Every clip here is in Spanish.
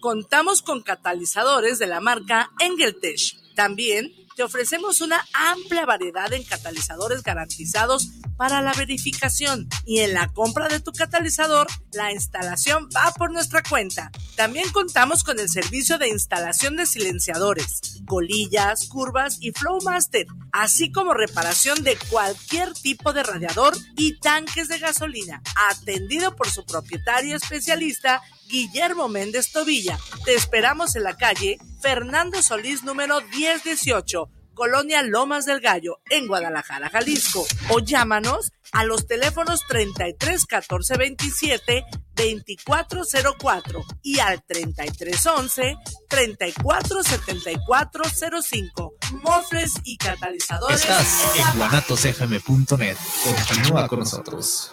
Contamos con catalizadores de la marca Engeltech. También te ofrecemos una amplia variedad en catalizadores garantizados para la verificación y en la compra de tu catalizador, la instalación va por nuestra cuenta. También contamos con el servicio de instalación de silenciadores, colillas, curvas y Flowmaster, así como reparación de cualquier tipo de radiador y tanques de gasolina, atendido por su propietario especialista Guillermo Méndez Tobilla. Te esperamos en la calle Fernando Solís número 1018 Colonia Lomas del Gallo, en Guadalajara, Jalisco. O llámanos a los teléfonos 33 14 27 2404 y al 3311 347405. Mofles y catalizadores. Estás en guanatosfm.net. Continúa con nosotros.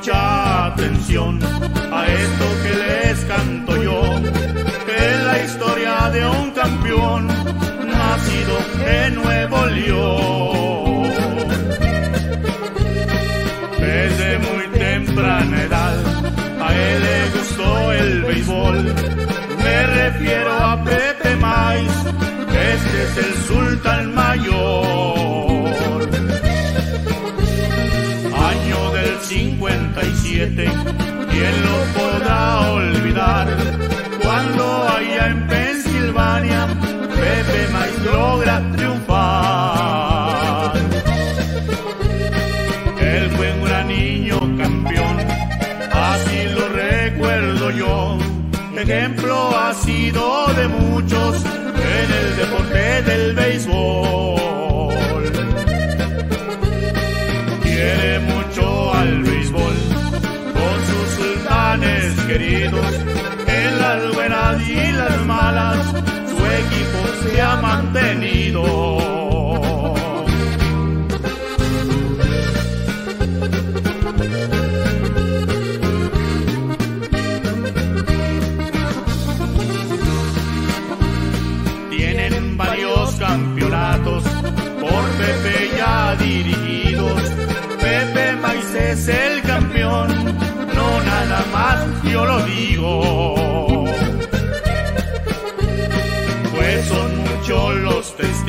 mucha atención a esto que les canto yo, que es la historia de un campeón nacido en Nuevo León. Desde muy temprana edad a él le gustó el béisbol, me refiero a Pepe Mais, este es el sultán mayor. ¿Quién podrá olvidar? Cuando allá en Pensilvania Pepe Mais logra triunfar. Él fue un gran niño campeón, así lo recuerdo yo. Ejemplo ha sido de muchos en el deporte del béisbol. Queridos, en las buenas y las malas, su equipo se ha mantenido.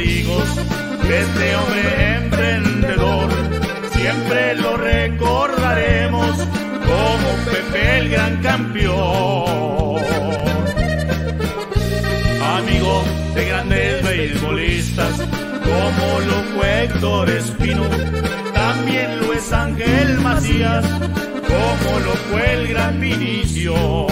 Testigos este hombre emprendedor. Siempre lo recordaremos como Pepe el gran campeón. Amigo de grandes beisbolistas como lo fue Héctor Espino, también lo es Ángel Macías como lo fue el gran Vinicio.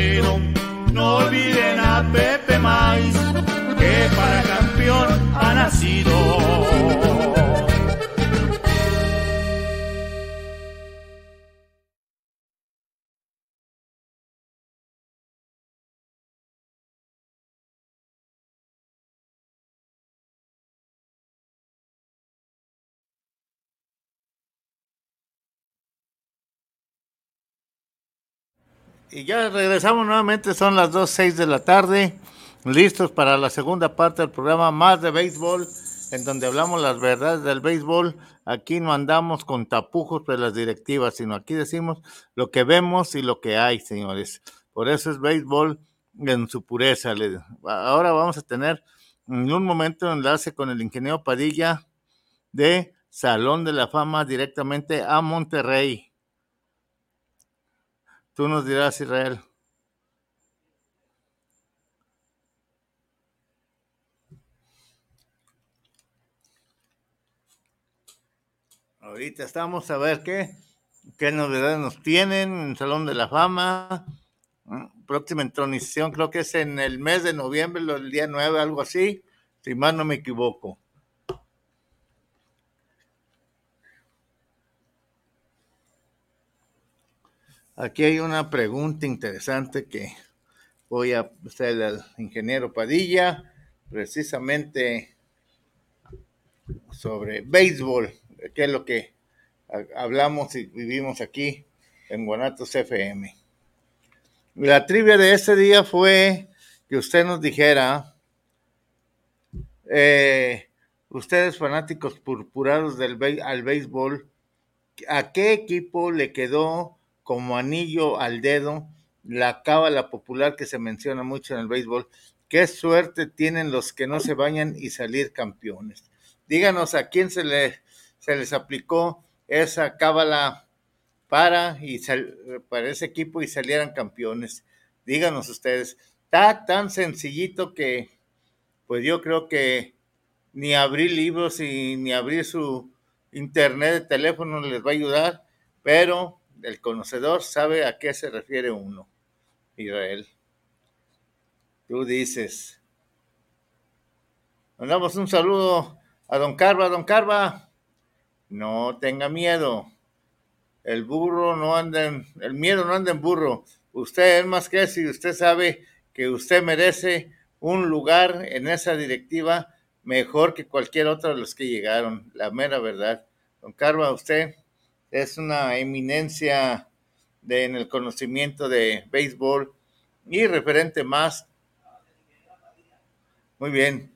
Este Y ya regresamos nuevamente, son las 2.06 de la tarde, listos para la segunda parte del programa Más de Béisbol, en donde hablamos las verdades del béisbol. Aquí no andamos con tapujos de las directivas, sino aquí decimos lo que vemos y lo que hay, señores. Por eso es béisbol en su pureza. Ahora vamos a tener en un momento enlace con el ingeniero Padilla de Salón de la Fama directamente a Monterrey. Tú nos dirás, Israel. Ahorita estamos a ver qué, qué novedades nos tienen en el Salón de la Fama. próxima entronización, creo que es en el mes de noviembre, el día 9, algo así, si más no me equivoco. Aquí hay una pregunta interesante que voy a hacer al ingeniero Padilla, precisamente sobre béisbol, que es lo que hablamos y vivimos aquí en Guanatos FM. La trivia de ese día fue que usted nos dijera, eh, ustedes fanáticos purpurados del al béisbol, ¿a qué equipo le quedó como anillo al dedo la cábala popular que se menciona mucho en el béisbol? ¿Qué suerte tienen los que no se bañan y salir campeones? Díganos a quién se, se les aplicó esa cábala para, y para ese equipo y salieran campeones. Díganos ustedes, está tan sencillito que pues yo creo que ni abrir libros y ni abrir su internet de teléfono les va a ayudar, pero el conocedor sabe a qué se refiere uno. Israel. Tú dices. Mandamos un saludo a don Carva. Don Carva, no tenga miedo. El burro no anda en, el miedo no anda en burro. Usted es más que si usted sabe que usted merece un lugar en esa directiva mejor que cualquier otro de los que llegaron, la mera verdad. Don Carva, usted es una eminencia de, en el conocimiento de béisbol y referente más. Muy bien.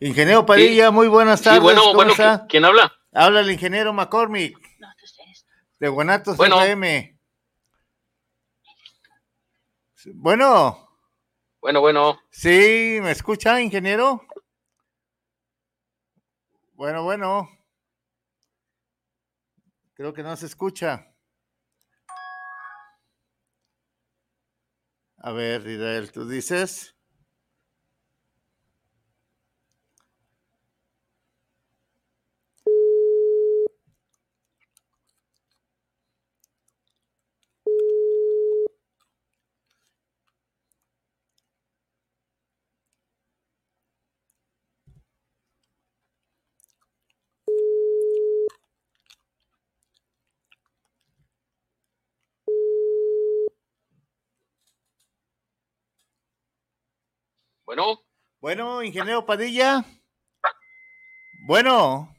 Ingeniero Padilla, muy buenas tardes. bueno, bueno, ¿quién habla? Habla el ingeniero McCormick. De Guanatos bueno. FM. Bueno. Bueno, bueno. Sí, ¿me escucha, ingeniero? Bueno, bueno. Creo que no se escucha. A ver, Israel, tú dices. Bueno. Bueno, ingeniero Padilla. Bueno.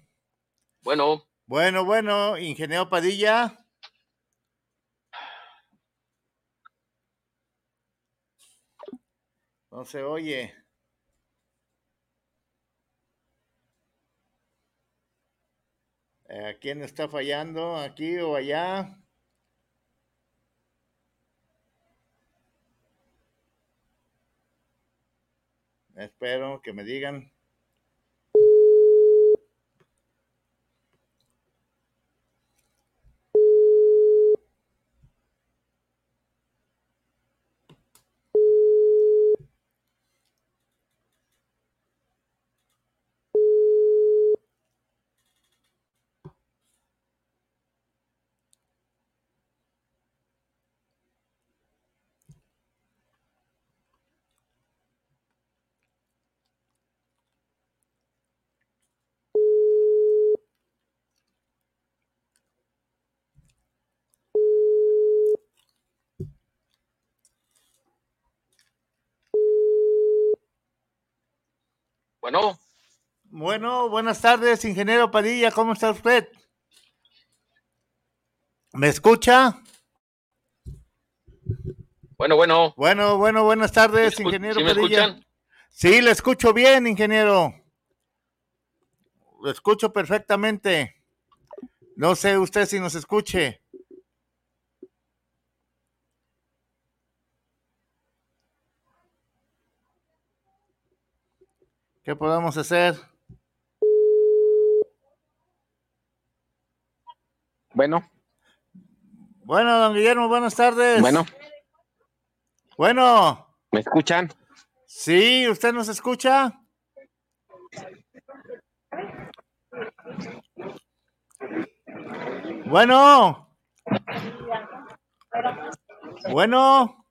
Bueno. Bueno, bueno, ingeniero Padilla. No se oye. ¿A quién está fallando? ¿Aquí o allá? Espero que me digan. Bueno. Bueno, buenas tardes, ingeniero Padilla, ¿cómo está usted? ¿Me escucha? Bueno, bueno. Bueno, bueno, buenas tardes, ingeniero ¿sí me Padilla. escuchan? Sí, le escucho bien, ingeniero. Lo escucho perfectamente. No sé usted si nos escuche. ¿Qué podemos hacer? Bueno. Bueno, don Guillermo, buenas tardes. Bueno. Bueno. ¿Me escuchan? Sí, ¿usted nos escucha? Bueno. Bueno.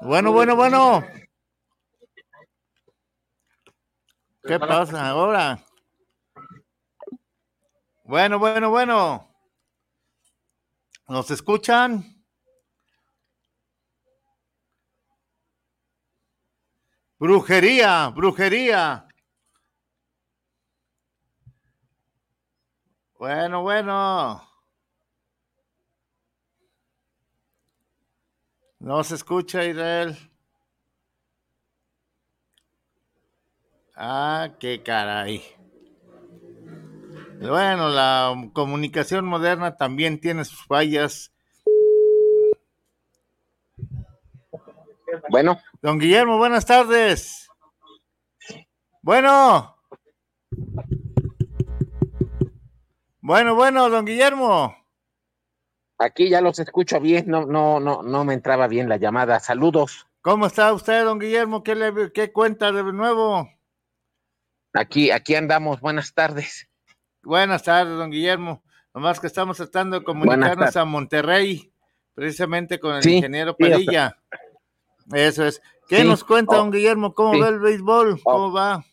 Bueno, bueno, bueno. ¿Qué pasa ahora? Bueno, bueno, bueno. ¿Nos escuchan? Brujería, brujería. Bueno, bueno. No se escucha, Israel. Ah, qué caray. Bueno, la comunicación moderna también tiene sus fallas. Bueno, Don Guillermo, buenas tardes. Bueno. Bueno, bueno, don Guillermo. aquí ya los escucho bien, no, no, no, no me entraba bien la llamada. Saludos. ¿Cómo está usted, don Guillermo? ¿Qué, le, qué cuenta de nuevo? Aquí, aquí andamos. Buenas tardes. Buenas tardes, don Guillermo. Nomás que estamos tratando de comunicarnos a Monterrey, precisamente con el Sí, ingeniero sí, Padilla. Eso es. ¿Qué Sí, nos cuenta, oh, don Guillermo? ¿Cómo sí. va el béisbol? ¿Cómo va?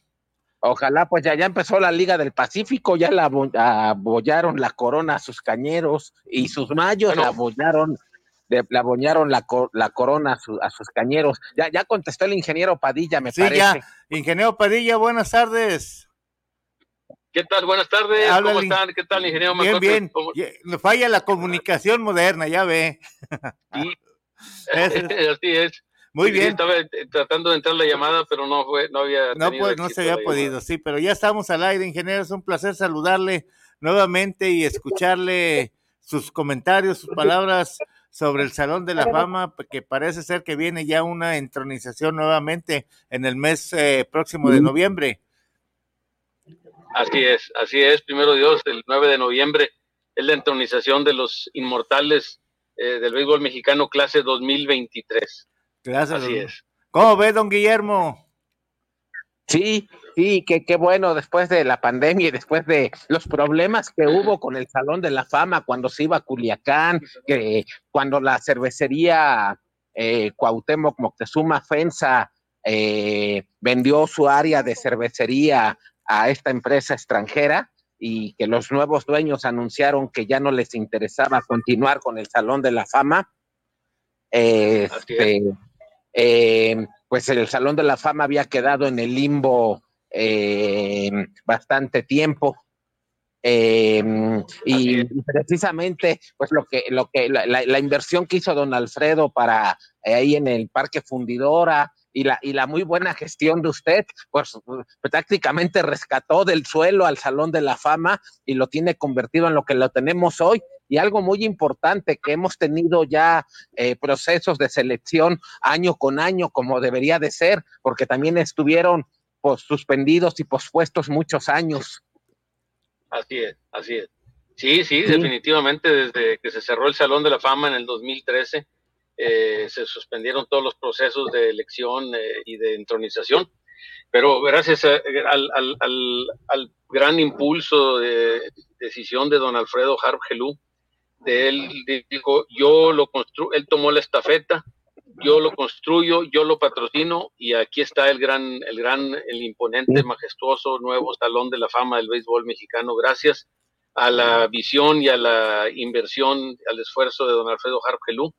Ojalá, pues ya, ya empezó la Liga del Pacífico, ya la abo- abollaron la corona a sus cañeros y sus mayos Bueno. la abollaron, le, le abollaron la, co- la corona a, su- a sus cañeros. Ya, ya contestó el ingeniero Padilla, me Sí, parece. ya. Ingeniero Padilla, buenas tardes. ¿Qué tal? Buenas tardes. ¿Cómo están? ¿Qué tal, ingeniero Bien, bien. ¿Cómo- Ye- Le falla la comunicación moderna, ya ve. Sí. Eso es. Así es. Muy Sí, bien. Estaba eh, tratando de entrar la llamada, pero no fue, no había. No, pues, no se había podido, llamada. sí, pero ya estamos al aire, ingeniero. Es un placer saludarle nuevamente y escucharle sus comentarios, sus palabras sobre el Salón de la Fama, que parece ser que viene ya una entronización nuevamente en el mes eh, próximo de noviembre. Así es, así es. Primero Dios, el 9 de noviembre es la entronización de los inmortales eh, del béisbol mexicano clase 2023. Gracias. Así don- es. ¿Cómo ve, don Guillermo? Sí, sí, qué, qué bueno, después de la pandemia y después de los problemas que hubo con el Salón de la Fama cuando se iba a Culiacán, que cuando la cervecería eh, Cuauhtémoc Moctezuma Fensa eh, vendió su área de cervecería a esta empresa extranjera y que los nuevos dueños anunciaron que ya no les interesaba continuar con el Salón de la Fama. Eh, este, eh, pues el Salón de la Fama había quedado en el limbo eh, bastante tiempo. Eh, y, precisamente, pues lo que, lo que, la, la- la inversión que hizo don Alfredo para eh, ahí en el Parque Fundidora y la, y la muy buena gestión de usted, pues prácticamente rescató del suelo al Salón de la Fama y lo tiene convertido en lo que lo tenemos hoy. Y algo muy importante que hemos tenido ya eh, procesos de selección año con año, como debería de ser, porque también estuvieron pues, suspendidos y pospuestos muchos años. Así es, así es. Sí, sí, Sí. definitivamente desde que se cerró el Salón de la Fama en el 2013, eh, se suspendieron todos los procesos de elección eh, y de entronización, pero gracias a- al, al- al- al gran impulso de decisión de don Alfredo Harp Gelú, de él dijo, yo lo construyo, él tomó la estafeta, yo lo construyo, yo lo patrocino y aquí está el gran, el gran, el imponente, majestuoso nuevo Salón de la Fama del béisbol mexicano, gracias a la visión y a la inversión, al esfuerzo de don Alfredo Harp Gelú,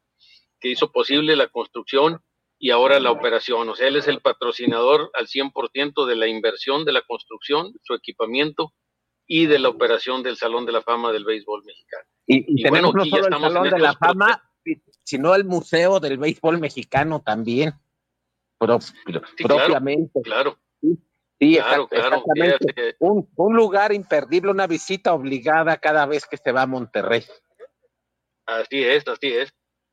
que hizo posible la construcción y ahora la operación. O sea, él es el patrocinador al 100% de la inversión, de la construcción, su equipamiento y de la operación del Salón de la Fama del béisbol mexicano. Y, y Y tenemos bueno, no aquí ya solo el estamos en Salón de la Fama, sino el Museo del Béisbol Mexicano también, pro- pro- Sí, claro. propiamente. Claro, Sí, claro, exact- claro. exactamente. Fíjate, Un, un lugar imperdible, una visita obligada cada vez que se va a Monterrey. Así es, así es.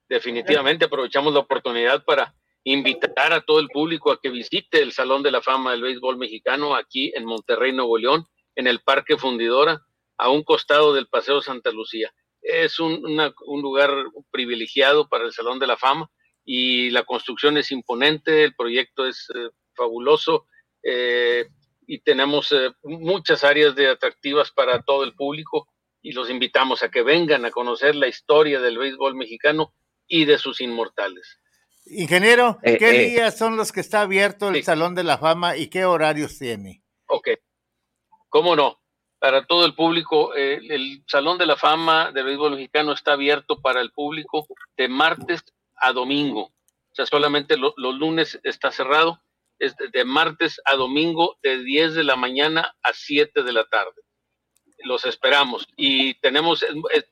Definitivamente aprovechamos la oportunidad para invitar a todo el público a que visite el Salón de la Fama del Béisbol Mexicano aquí en Monterrey, Nuevo León, en el Parque Fundidora, a un costado del Paseo Santa Lucía. Es un, una- un lugar privilegiado para el Salón de la Fama y la construcción es imponente, el proyecto es eh, fabuloso eh, y tenemos eh, muchas áreas de atractivas para todo el público y los invitamos a que vengan a conocer la historia del béisbol mexicano y de sus inmortales. Ingeniero, Eh, ¿qué eh. días son los que está abierto el Sí. Salón de la Fama y qué horarios tiene? Ok, cómo no. Para todo el público, eh, el Salón de la Fama del Béisbol Mexicano está abierto para el público de martes a domingo. O sea, solamente lo- los lunes está cerrado. Es de, de martes a domingo de 10 de la mañana a 7 de la tarde. Los esperamos. Y tenemos, eh,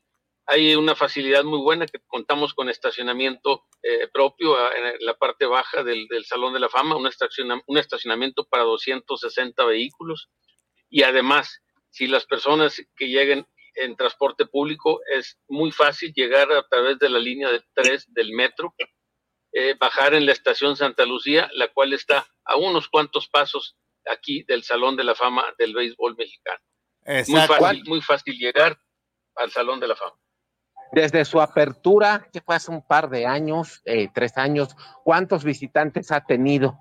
hay una facilidad muy buena que contamos con estacionamiento eh, propio en la parte baja del, del Salón de la Fama, un, estaciona- un estacionamiento para 260 vehículos. Y además, si las personas que lleguen en transporte público, es muy fácil llegar a través de la línea de 3 del metro, eh, bajar en la estación Santa Lucía, la cual está a unos cuantos pasos aquí del Salón de la Fama del Béisbol Mexicano. Muy fácil, muy fácil llegar al Salón de la Fama. Desde su apertura, que fue hace un par de años, eh, tres años, ¿cuántos visitantes ha tenido?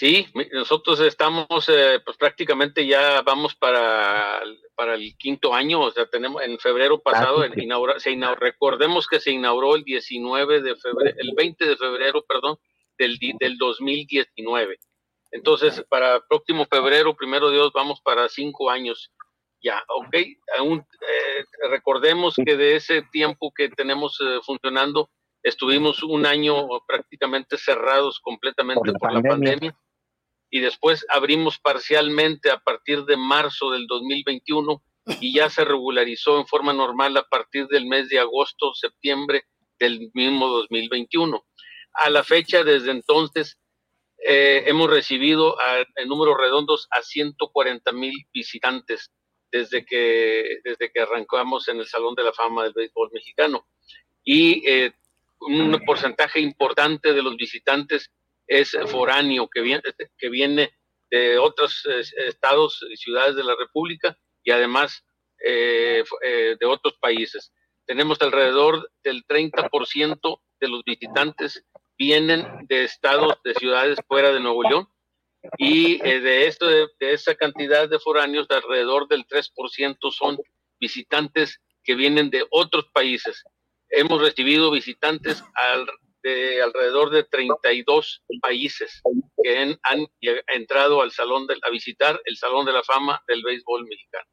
Sí, nosotros estamos, eh, pues prácticamente ya vamos para, para el quinto año, o sea, tenemos en febrero pasado, sí, sí. inaugura- se inauguró- recordemos que se inauguró el 19 de febrero, el 20 de febrero, perdón, del, del 2019. Entonces, para próximo febrero, primero Dios, vamos para cinco años ya, ok. Aún, eh, recordemos que de ese tiempo que tenemos eh, funcionando, estuvimos un año prácticamente cerrados completamente Por la por la pandemia. pandemia y después abrimos parcialmente a partir de marzo del 2021 y ya se regularizó en forma normal a partir del mes de agosto, septiembre del mismo 2021. A la fecha, desde entonces, eh, hemos recibido a- en números redondos a 140 mil visitantes desde que, desde que arrancamos en el Salón de la Fama del Béisbol Mexicano. Y eh, un porcentaje importante de los visitantes es foráneo, que viene, que viene de otros eh, estados y ciudades de la República y además eh, eh, de otros países. Tenemos alrededor del 30% de los visitantes vienen de estados, de ciudades fuera de Nuevo León y eh, de, esto, de, de esa cantidad de foráneos, alrededor del 3% son visitantes que vienen de otros países. Hemos recibido visitantes al- de alrededor de 32 países que han, entrado al salón de, a visitar el Salón de la Fama del Béisbol Mexicano.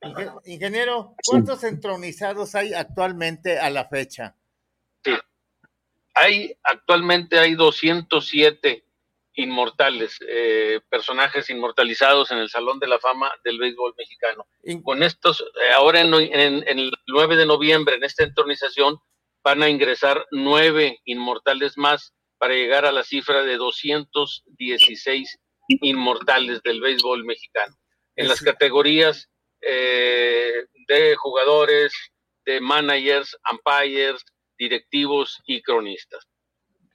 Inge- Ingeniero, ¿cuántos entronizados hay actualmente a la fecha? Hay actualmente hay 207 inmortales, eh, personajes inmortalizados en el Salón de la Fama del Béisbol Mexicano. Con estos, eh, ahora en, en- en el 9 de noviembre, en esta entronización, van a ingresar nueve inmortales más para llegar a la cifra de 216 inmortales del béisbol mexicano. En las categorías eh, de jugadores, de managers, umpires, directivos y cronistas.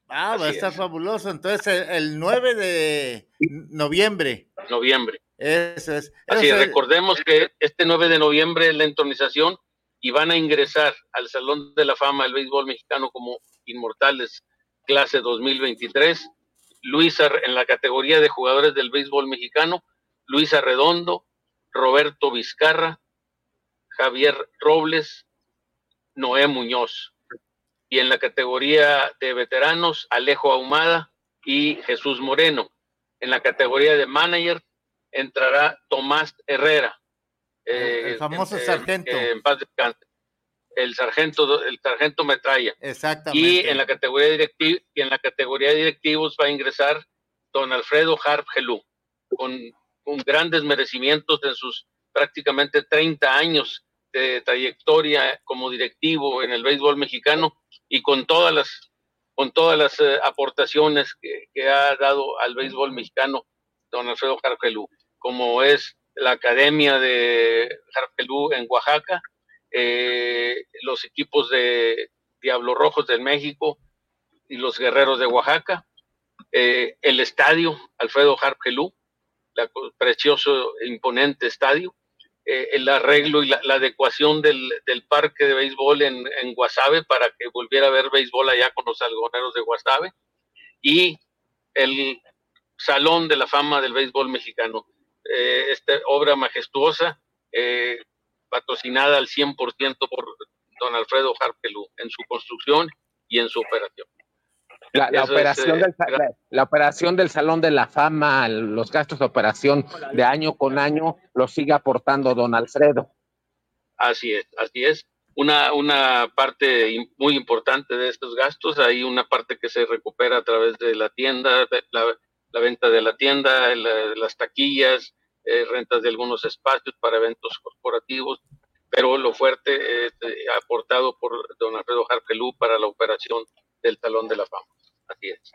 Ah, va a Así estar es. fabuloso. Entonces, el, el 9 de noviembre. Noviembre. Eso es. Así Eso es- recordemos que este 9 de noviembre es la entronización y van a ingresar al Salón de la Fama del Béisbol Mexicano como inmortales clase 2023. Luis en la categoría de jugadores del béisbol mexicano, Luis Arredondo, Roberto Vizcarra, Javier Robles, Noé Muñoz. Y en la categoría de veteranos, Alejo Ahumada y Jesús Moreno. En la categoría de manager entrará Tomás Herrera. El- el famoso eh, sargento. en paz descanse. El sargento, el sargento Metralla. Exactamente. Y en la categoría directiva, y en la categoría de directivos va a ingresar don Alfredo Harp Gelú, con, con grandes merecimientos en sus prácticamente 30 años de trayectoria como directivo en el béisbol mexicano y con todas las con todas las eh, aportaciones que, que ha dado al béisbol mexicano don Alfredo Jargelú, como es la Academia de Jargelú en Oaxaca, eh, los equipos de Diablos Rojos del México y los Guerreros de Oaxaca, eh, el estadio Alfredo Jargelú, la co- precioso e imponente estadio, eh, el arreglo y la, adecuación del, del parque de béisbol en, en Guasave para que volviera a ver béisbol allá con los algoneros de Guasave y el Salón de la Fama del Béisbol Mexicano. Eh, esta obra majestuosa, eh, patrocinada al 100% por don Alfredo Harpelú en su construcción y en su operación. La, operación del, la, operación del Salón de la Fama, los gastos de operación de año con año, los sigue aportando don Alfredo. Así es, así es. Una, una parte muy importante de estos gastos, hay una parte que se recupera a través de la tienda, la, la venta de la tienda, las taquillas, eh, rentas de algunos espacios para eventos corporativos, pero lo fuerte es eh, aportado por don Alfredo Jarpelú para la operación del Talón de la Fama. Así es.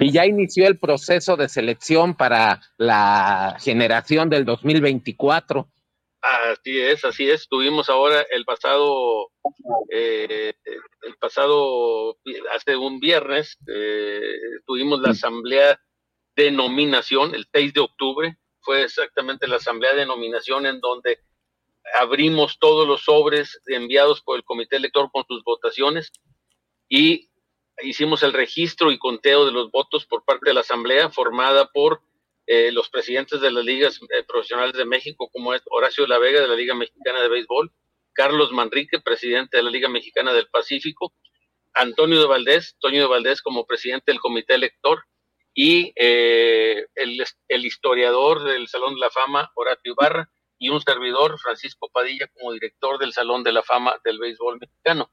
Y ya inició el proceso de selección para la generación del 2024. Así es, así es. Tuvimos ahora el pasado, eh, el pasado, hace un viernes, eh, tuvimos la asamblea de nominación, el 6 de octubre, fue exactamente la asamblea de nominación en donde abrimos todos los sobres enviados por el comité electoral con sus votaciones y hicimos el registro y conteo de los votos por parte de la asamblea formada por eh, los presidentes de las ligas eh, profesionales de México, como es Horacio La Vega de la Liga Mexicana de Béisbol, Carlos Manrique, presidente de la Liga Mexicana del Pacífico, Antonio de Valdés, Toño de Valdés como presidente del comité elector y eh, el, el, historiador del Salón de la Fama, Horacio Ibarra, y un servidor, Francisco Padilla, como director del Salón de la Fama del Béisbol Mexicano.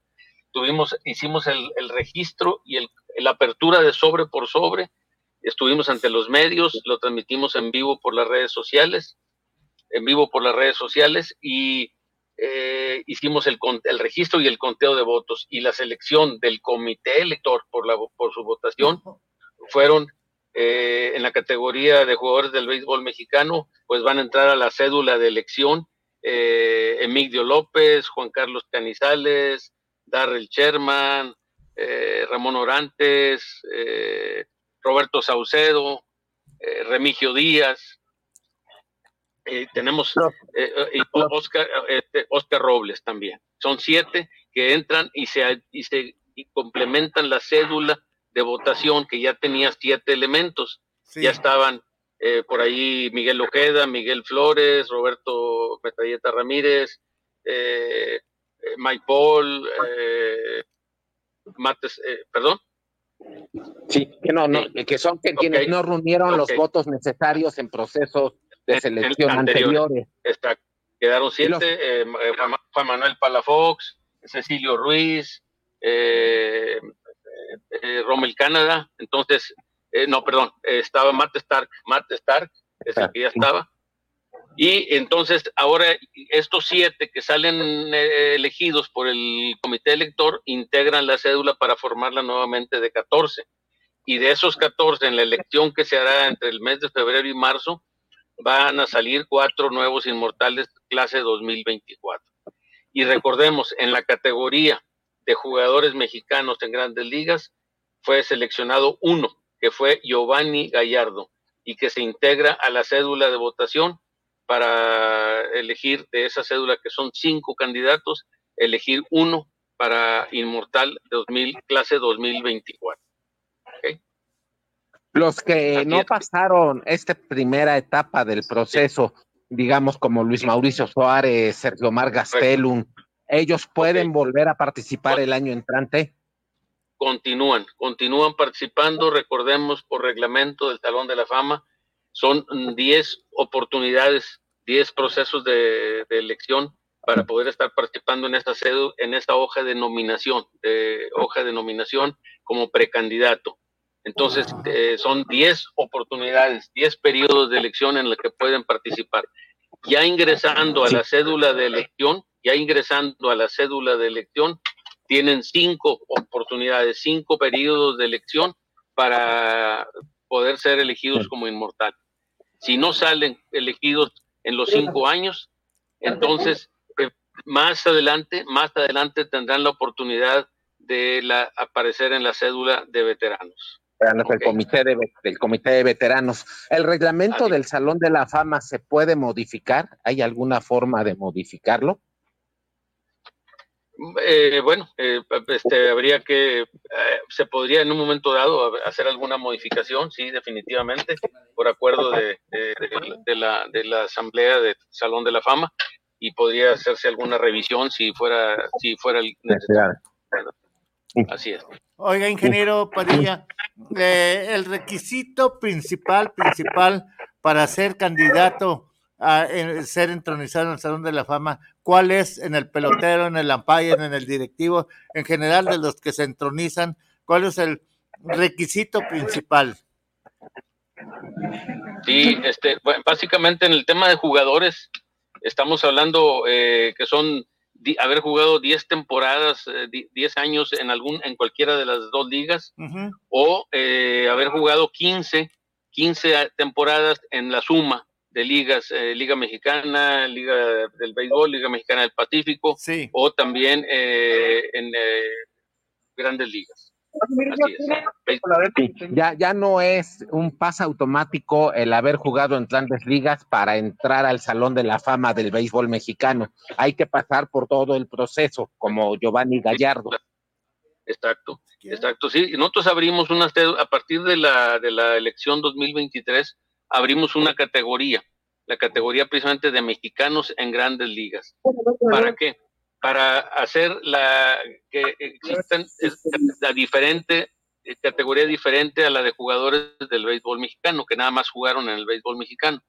Tuvimos, hicimos el, el registro y la apertura de sobre por sobre, estuvimos ante los medios, lo transmitimos en vivo por las redes sociales, en vivo por las redes sociales y eh, hicimos el, el, registro y el conteo de votos. Y la selección del comité elector por, la, por su votación fueron eh, en la categoría de jugadores del béisbol mexicano, pues van a entrar a la cédula de elección eh, Emilio López, Juan Carlos Canizales, Darrell Sherman, Ramón Orantes, Roberto Saucedo, eh, Remigio Díaz, eh, tenemos eh, Oscar, este, Oscar, Robles también. Son siete que entran y se, y se complementan la cédula de votación que ya tenía siete elementos. Ya estaban por ahí Miguel Ojeda, Miguel Flores, Roberto Metralleta Ramírez, Mike Paul, Mates, perdón, Sí, que no, no, que son que quienes no reunieron los votos necesarios en procesos de selección anteriores. Está, quedaron siete, eh, Juan Manuel Palafox, Cecilio Ruiz, eh, eh, Rommel Canadá, entonces, no, perdón, estaba Matt Stark, Matt Stark, ese que ya estaba, y entonces ahora estos siete que salen eh, elegidos por el comité elector integran la cédula para formarla nuevamente de 14. Y de esos 14 en la elección que se hará entre el mes de febrero y marzo van a salir cuatro nuevos inmortales clase 2024. Y recordemos, en la categoría de jugadores mexicanos en grandes ligas fue seleccionado uno, que fue Giovanni Gallardo, y que se integra a la cédula de votación para elegir de esa cédula que son cinco candidatos, elegir uno para Inmortal 2000, clase 2024. Los que no pasaron esta primera etapa del proceso, digamos como Luis Mauricio Suárez, Sergio Mar Gastelum, ¿ellos pueden volver a participar el año entrante? Continúan, continúan participando, recordemos por reglamento del Talón de la Fama, son 10 oportunidades, 10 procesos de, elección para poder estar participando en esta en esta hoja de nominación, de hoja de nominación como precandidato. Entonces, eh, son 10 oportunidades, 10 periodos de elección en los que pueden participar. Ya ingresando a la cédula de elección, ya ingresando a la cédula de elección, tienen cinco oportunidades, cinco periodos de elección para poder ser elegidos como inmortal. Si no salen elegidos en los cinco años, entonces eh, más adelante, más adelante tendrán la oportunidad de la, aparecer en la cédula de veteranos. El comité de, del comité de veteranos. ¿El reglamento del Salón de la Fama se puede modificar? ¿Hay alguna forma de modificarlo? Eh, bueno, eh, este, habría que, eh, se podría en un momento dado hacer alguna modificación, sí, definitivamente, por acuerdo de, de, la, de la Asamblea del Salón de la Fama, y podría hacerse alguna revisión si fuera, si fuera necesario. Así es. Oiga, ingeniero Padilla, eh, el requisito principal, principal para ser candidato a ser entronizado en el Salón de la Fama, ¿cuál es en el pelotero, en el umpire, en el directivo, en general de los que se entronizan? ¿Cuál es el requisito principal? Sí, este, básicamente en el tema de jugadores, estamos hablando eh, que son haber jugado 10 temporadas, 10 eh, años en algún en cualquiera de las dos ligas o eh, haber jugado 15 15 temporadas en la suma de ligas, Liga Mexicana, Liga del Béisbol, Liga Mexicana del Pacífico, o también en grandes ligas. Ya, ya no es un pase automático el haber jugado en grandes ligas para entrar al Salón de la Fama del béisbol mexicano. Hay que pasar por todo el proceso, como Giovanni Gallardo. Exacto, exacto. Sí, nosotros abrimos una, a partir de la, de la elección 2023, abrimos una categoría, la categoría precisamente de mexicanos en grandes ligas. ¿Para qué? para hacer la que existan la diferente eh, categoría diferente a la de jugadores del béisbol mexicano que nada más jugaron en el béisbol mexicano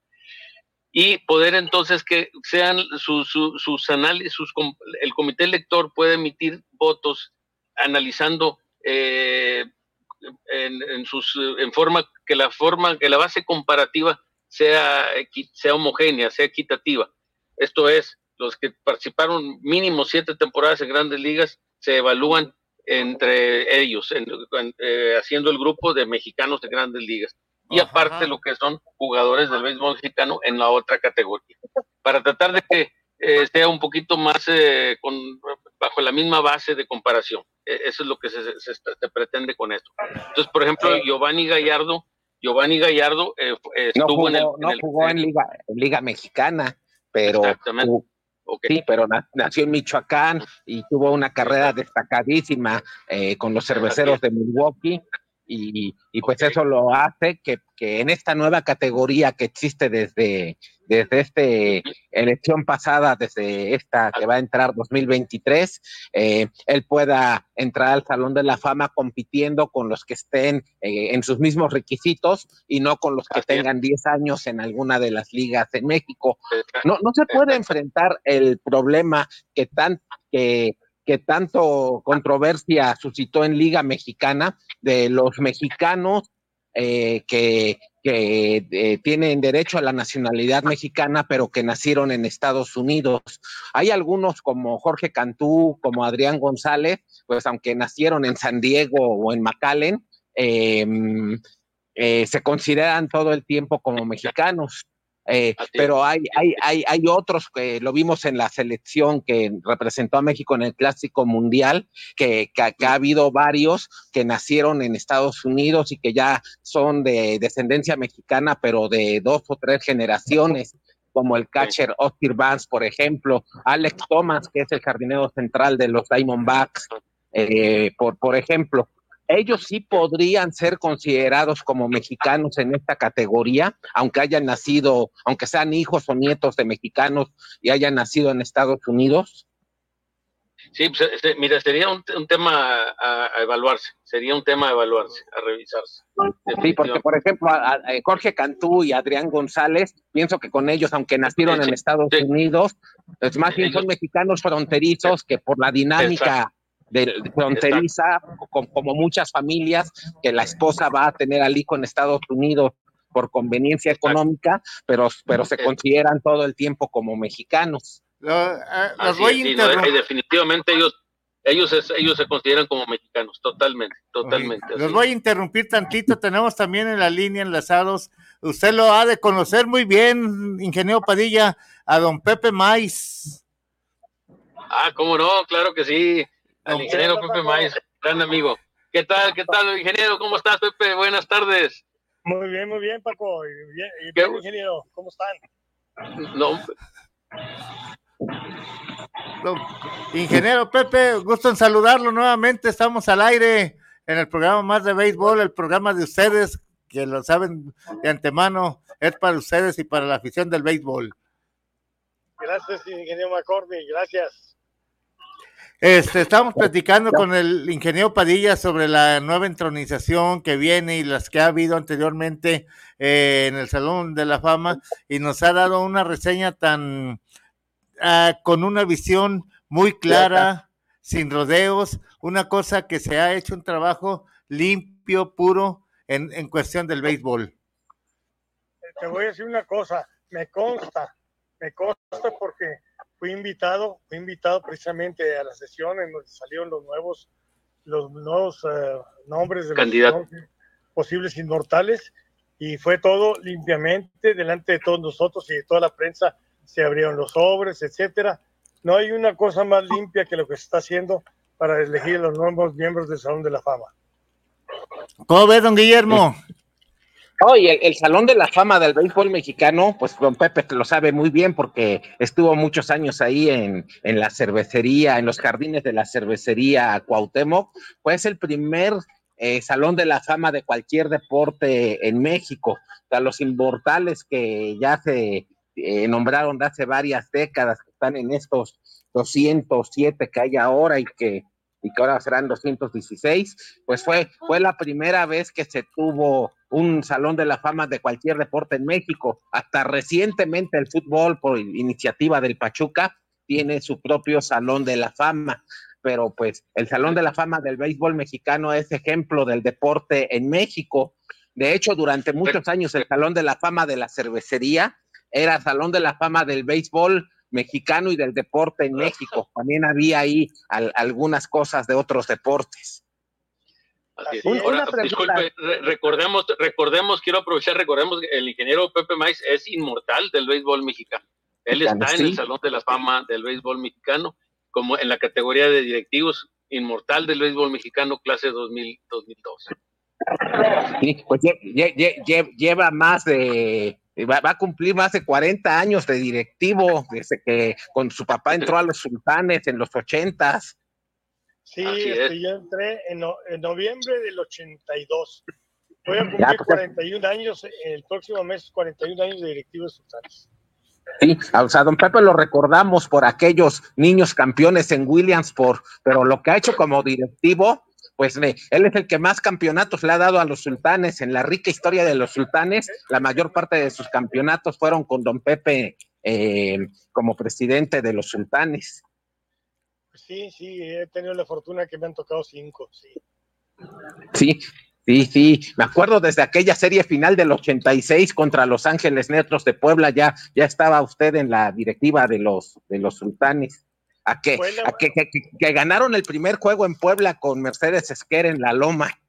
y poder entonces que sean sus, sus, análisis sus, el comité elector puede emitir votos analizando eh, en, en, sus en forma que la forma que la base comparativa sea sea homogénea sea equitativa esto es los que participaron mínimo siete temporadas en grandes ligas se evalúan entre ellos, eh, haciendo el grupo de mexicanos de grandes ligas. Y aparte lo que son jugadores del béisbol mexicano en la otra categoría. Para tratar de que eh, sea un poquito más eh, con, bajo la misma base de comparación. E, eso es lo que se, pretende con esto. Entonces, por ejemplo, Giovanni Gallardo, Giovanni Gallardo estuvo en, el, no jugó en Liga, Liga Mexicana, pero Sí, pero nació en Michoacán y tuvo una carrera destacadísima eh, con los cerveceros de Milwaukee y, pues eso lo hace que, en esta nueva categoría que existe desde, desde esta elección pasada, desde esta que va a entrar 2023, eh, él pueda entrar al Salón de la Fama compitiendo con los que estén eh, en sus mismos requisitos y no con los que tengan 10 años en alguna de las ligas en México. No, no se puede enfrentar el problema que tan que que tanto controversia suscitó en Liga Mexicana de los mexicanos eh, que, eh, tienen derecho a la nacionalidad mexicana, pero que nacieron en Estados Unidos. Hay algunos como Jorge Cantú, como Adrián González, pues aunque nacieron en San Diego o en McAllen, em, eh, se consideran todo el tiempo como mexicanos. Eh, pero hay, hay, hay, hay otros que lo vimos en la selección que representó a México en el Clásico Mundial, que, ha habido varios que nacieron en Estados Unidos y que ya son de descendencia mexicana, pero de dos o tres generaciones como el catcher Oscar Vance, por ejemplo, Alex Thomas, que es el jardinero central de los Diamondbacks, eh, por, por ejemplo ellos sí podrían ser considerados como mexicanos en esta categoría, aunque hayan nacido, aunque sean hijos o nietos de mexicanos y hayan nacido en Estados Unidos? Sí, pues, este, mira, sería un, tema a, evaluarse, sería un tema a evaluarse, a revisarse. Sí, porque por ejemplo, a, Jorge Cantú y Adrián González, pienso que con ellos, aunque nacieron en Estados Unidos, es más bien son mexicanos fronterizos que por la dinámica de fronteriza, como muchas familias, que la esposa va a tener al hijo en Estados Unidos por conveniencia económica, pero, pero se consideran todo el tiempo como mexicanos. definitivamente ellos ellos, ellos se consideran como mexicanos, totalmente, totalmente. Los voy a interrumpir tantito, tenemos también en la línea enlazados, usted lo ha de conocer muy bien, ingeniero Padilla, a don Pepe Mais. Ah, cómo no, claro que sí al ingeniero Pepe Maíz, gran amigo. ¿Qué tal, qué tal, ingeniero? ¿Cómo estás, Pepe? Buenas tardes. Muy bien, muy bien, Paco. Y bien, ingeniero, ¿cómo están? No. Ingeniero Pepe, gusto en saludarlo nuevamente. Estamos al aire en el programa más de béisbol, el programa de ustedes, que lo saben de antemano, es para ustedes y para la afición del béisbol. Gracias, ingeniero McCormick, gracias. Este, estamos platicando con el ingeniero Padilla sobre la nueva entronización que viene y las que ha habido anteriormente eh, en el Salón de la Fama y nos ha dado una reseña tan ah, con una visión muy clara, sin rodeos, una cosa que se ha hecho un trabajo limpio, puro en, en cuestión del béisbol. Te voy a decir una cosa, me consta, me consta porque fui invitado, fui invitado precisamente a la sesión en donde salieron los nuevos, los nuevos eh, nombres de los posibles inmortales y fue todo limpiamente delante de todos nosotros y de toda la prensa se abrieron los sobres, etcétera. No hay una cosa más limpia que lo que se está haciendo para elegir los nuevos miembros del Salón de la Fama. ¿Cómo ves, don Guillermo? Oye, el, Salón de la Fama del Béisbol Mexicano, pues don Pepe lo sabe muy bien porque estuvo muchos años ahí en, en la cervecería, en los jardines de la cervecería Cuauhtémoc, pues el primer eh, Salón de la Fama de cualquier deporte en México. Sea, los inmortales que ya se eh, nombraron de hace varias décadas, que están en estos 207 que hay ahora y que y que ahora serán 216, pues fue, fue la primera vez que se tuvo un salón de la fama de cualquier deporte en México. Hasta recientemente el fútbol, por iniciativa del Pachuca, tiene su propio salón de la fama. Pero pues el salón de la fama del béisbol mexicano es ejemplo del deporte en México. De hecho, durante muchos años el salón de la fama de la cervecería era salón de la fama del béisbol mexicano y del deporte en México. También había ahí algunas cosas de otros deportes. disculpe, recordemos, recordemos, quiero aprovechar, recordemos que el ingeniero Pepe Maiz es inmortal del béisbol mexicano. Él está en el Salón de la Fama del béisbol mexicano, como en la categoría de directivos, inmortal del béisbol mexicano, clase 2000, 2012. Sí, pues lleva más de Va, a cumplir más de 40 años de directivo, desde que con su papá entró a los sultanes en los 80 Sí, este, yo entré en, noviembre del 82. Voy a cumplir 41 pues, años, el próximo mes 41 años de directivo de sultanes. Sí, o sea, don Pepe lo recordamos por aquellos niños campeones en Williamsport, pero lo que ha hecho como directivo pues él es el que más campeonatos le ha dado a los sultanes. En la rica historia de los sultanes, la mayor parte de sus campeonatos fueron con don Pepe eh, como presidente de los sultanes. Sí, sí, he tenido la fortuna que me han tocado cinco, sí. Sí, sí, sí. Me acuerdo desde aquella serie final del 86 contra Los Ángeles Netros de Puebla, ya, ya estaba usted en la directiva de los, de los sultanes a que, a que, que, ganaron el primer juego en Puebla con Mercedes Esquer en la Loma.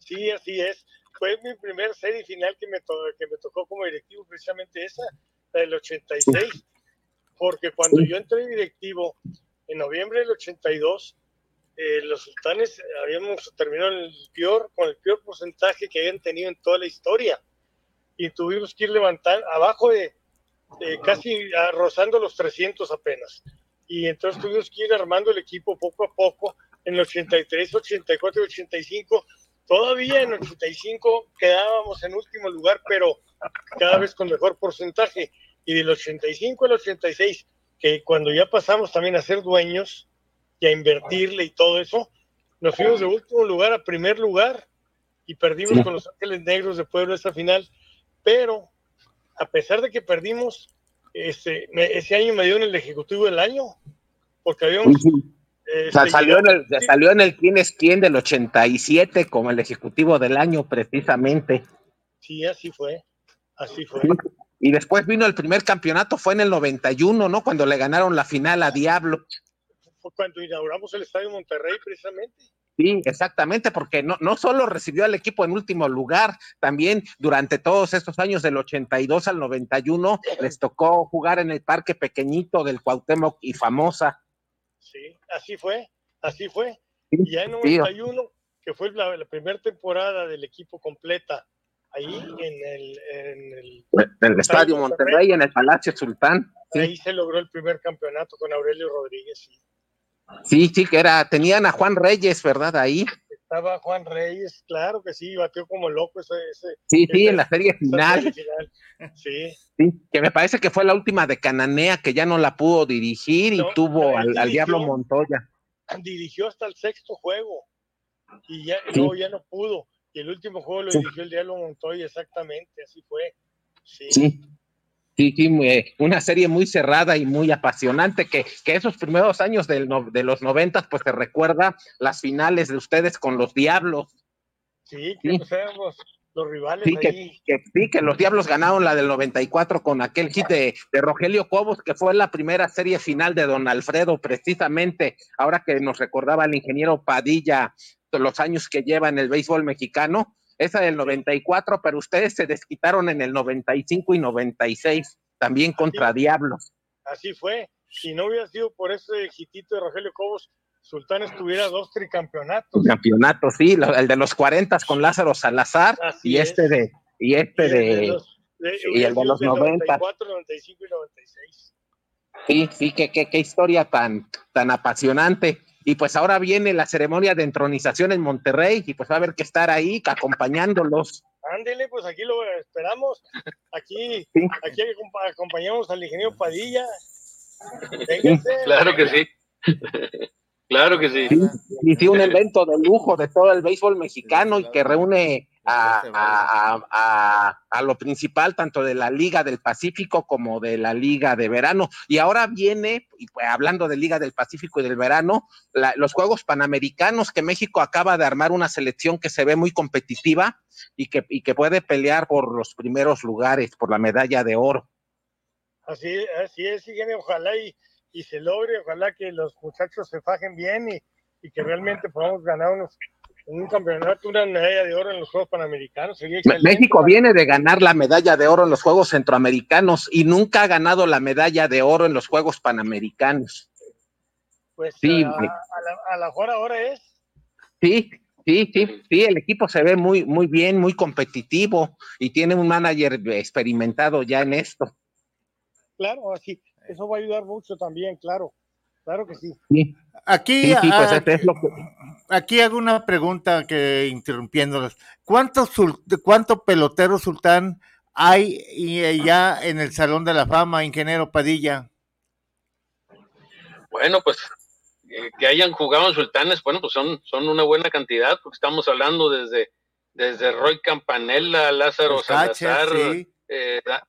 Sí, así es. Fue mi primer serie final que me, que me tocó como directivo, precisamente esa, la del 86, porque cuando yo entré directivo en noviembre del 82, eh, los sultanes habíamos terminado el peor, con el peor porcentaje que habían tenido en toda la historia. Y tuvimos que ir levantando abajo de, de casi rozando los 300 apenas y entonces tuvimos que ir armando el equipo poco a poco en el 83, 84 y 85. Todavía en el 85 quedábamos en último lugar, pero cada vez con mejor porcentaje. Y del 85 al 86, que cuando ya pasamos también a ser dueños y a invertirle y todo eso, nos fuimos de último lugar a primer lugar y perdimos con los Ángeles Negros de Puebla esta final. Pero a pesar de que perdimos, este, ese año me dio en el Ejecutivo del Año, porque habíamos... Este, salió, en el, salió en el quién es quién del 87 como el Ejecutivo del Año, precisamente. Sí, así fue, así fue. Y después vino el primer campeonato, fue en el 91, ¿no? Cuando le ganaron la final a Diablo. Fue cuando inauguramos el Estadio Monterrey, precisamente. Sí, exactamente, porque no, no solo recibió al equipo en último lugar, también durante todos estos años del 82 al 91 les tocó jugar en el parque pequeñito del Cuauhtémoc y famosa. Sí, así fue, así fue. y ya en 91, que fue la, primera temporada del equipo completa, ahí en el, en el, Estadio Monterrey, en el Palacio Sultán. Ahí se logró el primer campeonato con Aurelio Rodríguez. Sí, sí, que era, tenían a Juan Reyes, ¿verdad? Ahí. estaba Juan Reyes, claro que sí, batió como loco ese. ese sí, sí, ese- en la serie final. serie final. Sí. Sí, que me parece que fue la última de Cananea que ya no la pudo dirigir y tuvo al, al. Diablo Montoya. dirigió hasta el sexto juego y ya, Sí. no, ya no pudo. Y el último juego lo Sí. dirigió el Diablo Montoya, exactamente, así fue. Sí. Sí. Sí, sí, muy- eh, una serie muy cerrada y muy apasionante, que, que esos primeros años del no- de los noventas, pues te recuerda las finales de ustedes con los Diablos. Sí, que Sí. pues éramos los rivales Sí, que, ahí. que sí, que los Diablos ganaron la del 94 con aquel hit de, de Rogelio Cobos, que fue la primera serie final de Don Alfredo, precisamente, ahora que nos recordaba el ingeniero Padilla los años que lleva en el béisbol mexicano, esa del 94, pero ustedes se desquitaron en el 95 y 96, también contra Diablos. Así fue. Si no hubiera sido por ese hitito de Rogelio Cobos, Sultanes tuviera dos tricampeonatos. Campeonato, sí, el de los 40 con Lázaro Salazar Así y es. este de y este Y el de de los, de- y el de los del 90. 94, 95 y 96. Sí, sí, qué, qué, qué historia tan, tan apasionante. Y pues ahora viene la ceremonia de entronización en Monterrey y pues va a haber que estar ahí acompañándolos. Ándele, pues aquí lo esperamos. Aquí, Sí. aquí acompa- acompañamos al ingeniero Padilla. Vénganse. Claro que sí. Claro que sí. Sí, y sí, un evento de lujo de todo el béisbol mexicano y que reúne a, a- a- a- a lo principal tanto de la Liga del Pacífico como de la Liga de Verano. Y ahora viene, y pues, hablando de Liga del Pacífico y del Verano, la- los Juegos Panamericanos que México acaba de armar una selección que se ve muy competitiva y que, y que puede pelear por los primeros lugares, por la medalla de oro. Así, así es, ingeniero. Ojalá y, y se logre, ojalá que los muchachos se fajen bien y, y que realmente podamos ganar unos, un campeonato, una medalla de oro en los Juegos Panamericanos. México viene de ganar la medalla de oro en los Juegos Centroamericanos y nunca ha ganado la medalla de oro en los Juegos Panamericanos. Pues Sí, a, a la, a la mejor ahora es. Sí, sí, sí, sí, el equipo se ve muy, muy bien, muy competitivo y tiene un manager experimentado ya en esto. Claro, así. Eso va a ayudar mucho también, claro. Claro que sí. Sí, Aquí, sí, sí, pues ah, este es lo que... aquí hago una pregunta que interrumpiéndolos. ¿Cuántos cuánto pelotero sultán hay y, eh, ya en el Salón de la Fama, ingeniero Padilla? Bueno, pues eh, que hayan jugado en Sultanes, bueno, pues son, son una buena cantidad, porque estamos hablando desde, desde Roy Campanella, Lázaro Salazar, sí. eh, Da-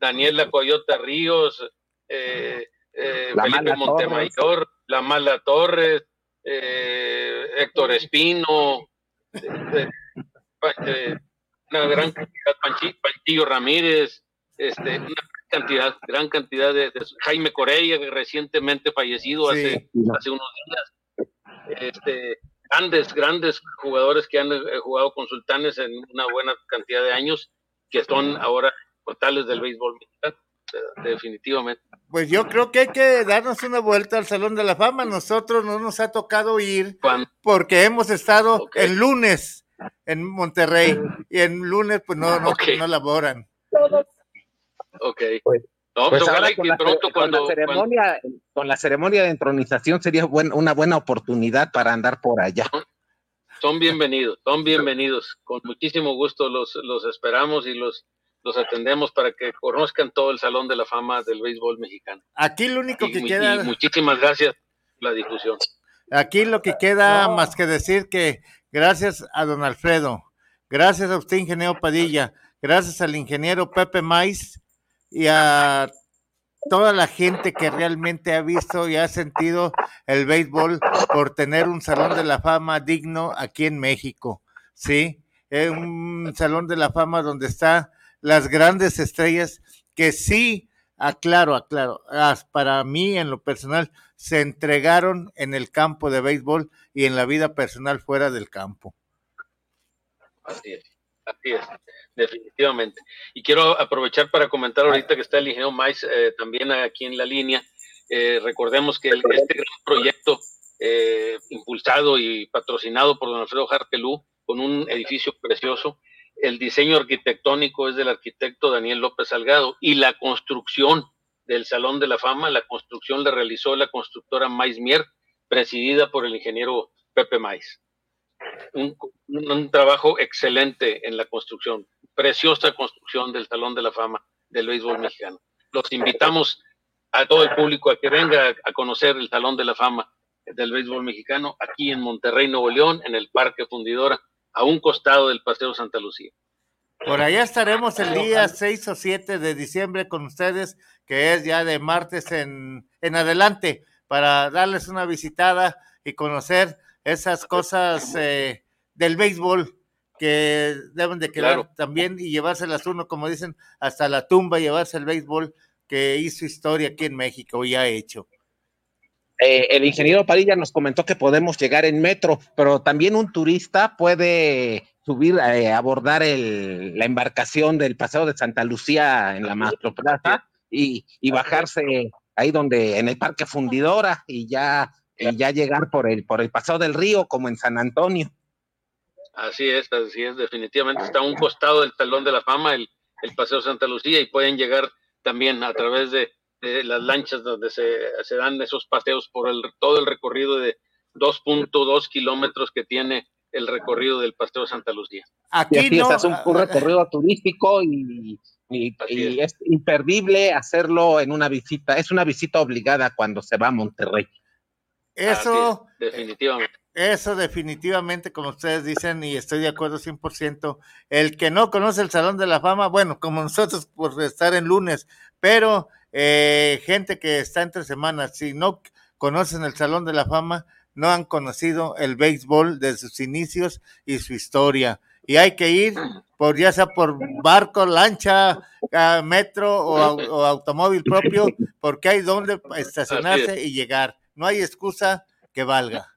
Daniela Coyota Ríos, eh, eh, La Felipe Montemayor, La Mala Torres, eh, Héctor Espino, eh, una gran cantidad, Panchi- Panchillo Ramírez, este, una cantidad, gran cantidad de, de- Jaime Corella, que recientemente fallecido Sí. hace, hace unos días. Este, grandes, grandes jugadores que han eh, jugado con sultanes en una buena cantidad de años, que son ahora portales del béisbol mexicano, definitivamente. Pues yo creo que hay que darnos una vuelta al Salón de la Fama. Nosotros no nos ha tocado ir porque hemos estado el lunes en Monterrey y en lunes pues no, no, Ok. no laboran. ok. Pues- No, Pues ojalá ahora con que la, pronto con cuando, la ceremonia, con la ceremonia de entronización sería buen- una buena oportunidad para andar por allá. son bienvenidos, son bienvenidos. Con muchísimo gusto los, los esperamos y los, los atendemos para que conozcan todo el Salón de la Fama del béisbol mexicano. Aquí lo único Y, que queda, y muchísimas gracias por la difusión. aquí lo que queda No. más que decir que gracias a don Alfredo, gracias a usted, ingeniero Padilla, gracias al ingeniero Pepe Maiz y a toda la gente que realmente ha visto y ha sentido el béisbol por tener un salón de la fama digno aquí en México, ¿sí? Es un salón de la fama donde están las grandes estrellas que sí, aclaro, aclaro, para mí en lo personal se entregaron en el campo de béisbol y en la vida personal fuera del campo. Así es, así es, definitivamente. Y quiero aprovechar para comentar ahorita que está el ingeniero Mais eh, también aquí en la línea. Eh, recordemos que el- este gran proyecto eh, impulsado y patrocinado por don Alfredo Jartelú, con un edificio precioso, el diseño arquitectónico es del arquitecto Daniel López Salgado y la construcción del Salón de la Fama, la construcción la realizó la constructora Mais Mier, presidida por el ingeniero Pepe Mais. un, un, trabajo excelente en la construcción, preciosa construcción del Salón de la Fama del béisbol mexicano. Los invitamos a todo el público a que venga a conocer el Salón de la Fama del béisbol mexicano aquí en Monterrey, Nuevo León, en el Parque Fundidora, a un costado del Paseo Santa Lucía. Por allá estaremos el día 6 o 7 de diciembre con ustedes, que es ya de martes en, en adelante, para darles una visitada y conocer esas cosas eh, del béisbol que deben de quedar también y llevárselas uno, como dicen, hasta la tumba, llevarse el béisbol que hizo historia aquí en México y ha hecho. Eh, el ingeniero Parilla nos comentó que podemos llegar en metro, pero también un turista puede subir, eh, abordar el, la embarcación del Paseo de Santa Lucía en la Mastroplaza y, y bajarse ahí donde, en el Parque Fundidora y ya y ya llegar por el, por el Paseo del Río, como en San Antonio. Así es, así es, definitivamente está a un costado del Talón de la Fama, el, el Paseo Santa Lucía, y pueden llegar también a través de, las lanchas donde se, se, dan esos paseos por el, todo el recorrido de 2.2 kilómetros que tiene el recorrido del Paseo Santa Lucía. Aquí no, es un, un, recorrido turístico y, y, y es imperdible hacerlo en una visita, es una visita obligada cuando se va a Monterrey. Eso, definitivamente. Eso definitivamente, como ustedes dicen, y estoy de acuerdo 100%, el que no conoce el Salón de la Fama, bueno, como nosotros por estar en lunes, pero eh, gente que está entre semanas, si no conocen el Salón de la Fama, no han conocido el béisbol de sus inicios y su historia. Y hay que ir por ya sea por barco, lancha, metro o, o automóvil propio, porque hay donde estacionarse y llegar no hay excusa que valga.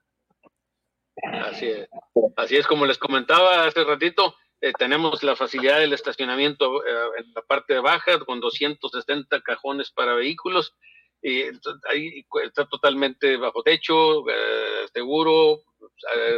Así es. Así es, como les comentaba hace ratito, eh, tenemos la facilidad del estacionamiento eh, en la parte baja con 260 cajones para vehículos. Y ahí está totalmente bajo techo, eh, seguro,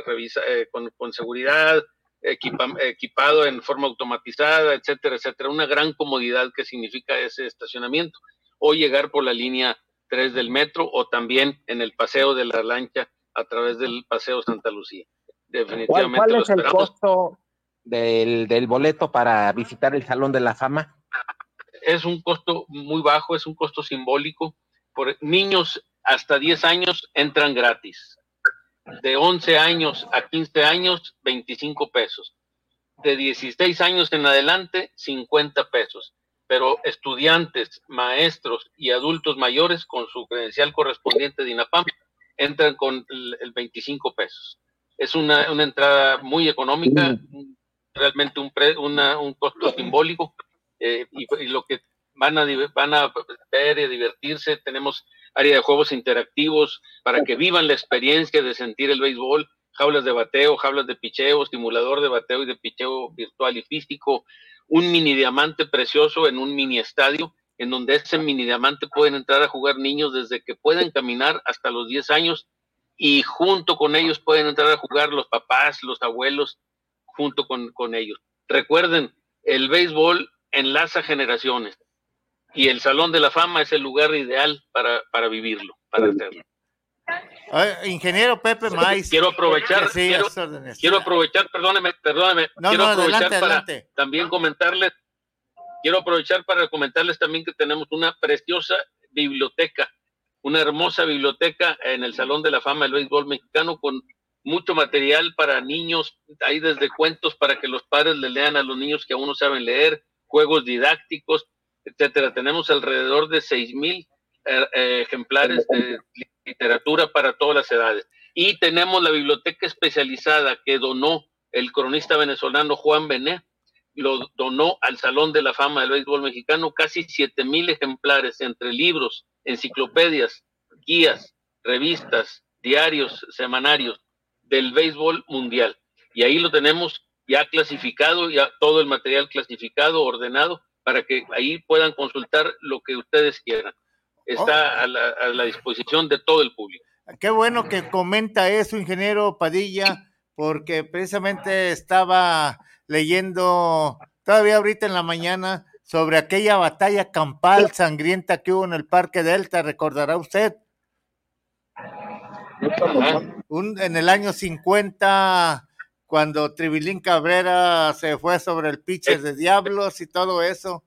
revisa, con, con, seguridad, equipado en forma automatizada, etcétera, etcétera. Una gran comodidad que significa ese estacionamiento. O llegar por la línea 3 del metro o también en el paseo de la lancha a través del paseo Santa Lucía. Definitivamente. ¿Cuál, es el costo del, del boleto para visitar el Salón de la Fama? Es un costo muy bajo, es un costo simbólico. Por niños hasta 10 años entran gratis. De 11 años a 15 años, 25 pesos. De 16 años en adelante, 50 pesos pero estudiantes, maestros y adultos mayores con su credencial correspondiente de INAPAM entran con el, 25 pesos. Es una, una, entrada muy económica, realmente un, pre, una, un costo simbólico eh, y, lo que van a, van a ver y divertirse. Tenemos área de juegos interactivos para que vivan la experiencia de sentir el béisbol, jaulas de bateo, jaulas de picheo, estimulador de bateo y de picheo virtual y físico, un mini diamante precioso en un mini estadio, en donde ese mini diamante pueden entrar a jugar niños desde que pueden caminar hasta los 10 años y junto con ellos pueden entrar a jugar los papás, los abuelos, junto con, con ellos. Recuerden, el béisbol enlaza generaciones y el Salón de la Fama es el lugar ideal para, para vivirlo, para hacerlo ingeniero Pepe Mais. Quiero aprovechar, quiero, aprovechar, perdóneme, perdóneme, quiero aprovechar para también comentarles, quiero aprovechar para comentarles también que tenemos una preciosa biblioteca, una hermosa biblioteca en el Salón de la Fama del Béisbol Mexicano con mucho material para niños, hay desde cuentos para que los padres le lean a los niños que aún no saben leer, juegos didácticos, etcétera. Tenemos alrededor de seis mil eh, eh, ejemplares de literatura para todas las edades. Y tenemos la biblioteca especializada que donó el cronista venezolano Juan Bené, lo donó al Salón de la Fama del Béisbol Mexicano casi siete mil ejemplares entre libros, enciclopedias, guías, revistas, diarios, semanarios del béisbol mundial. Y ahí lo tenemos ya clasificado, ya todo el material clasificado, ordenado, para que ahí puedan consultar lo que ustedes quieran está a, la, a, la, disposición de todo el público. Qué bueno que comenta eso, ingeniero Padilla, porque precisamente estaba leyendo todavía ahorita en la mañana sobre aquella batalla campal sangrienta que hubo en el Parque Delta, recordará usted. Un, en el año 50 cuando Tribilín Cabrera se fue sobre el pitcher de Diablos y todo eso.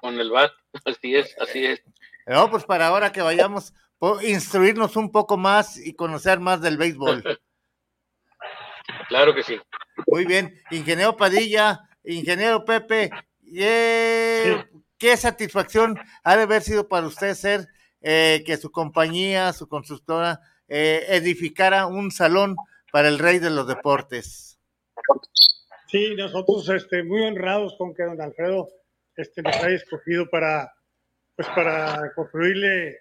Con el bat, así es, así es. No, pues para ahora que vayamos, instruirnos un poco más y conocer más del béisbol. Claro que sí. Muy bien, ingeniero Padilla, ingeniero Pepe, qué satisfacción ha de haber sido para usted ser eh, que su compañía, su constructora, eh, edificara un salón para el rey de los deportes. Sí, nosotros este, muy honrados con que don Alfredo este, nos haya escogido para, pues, para construirle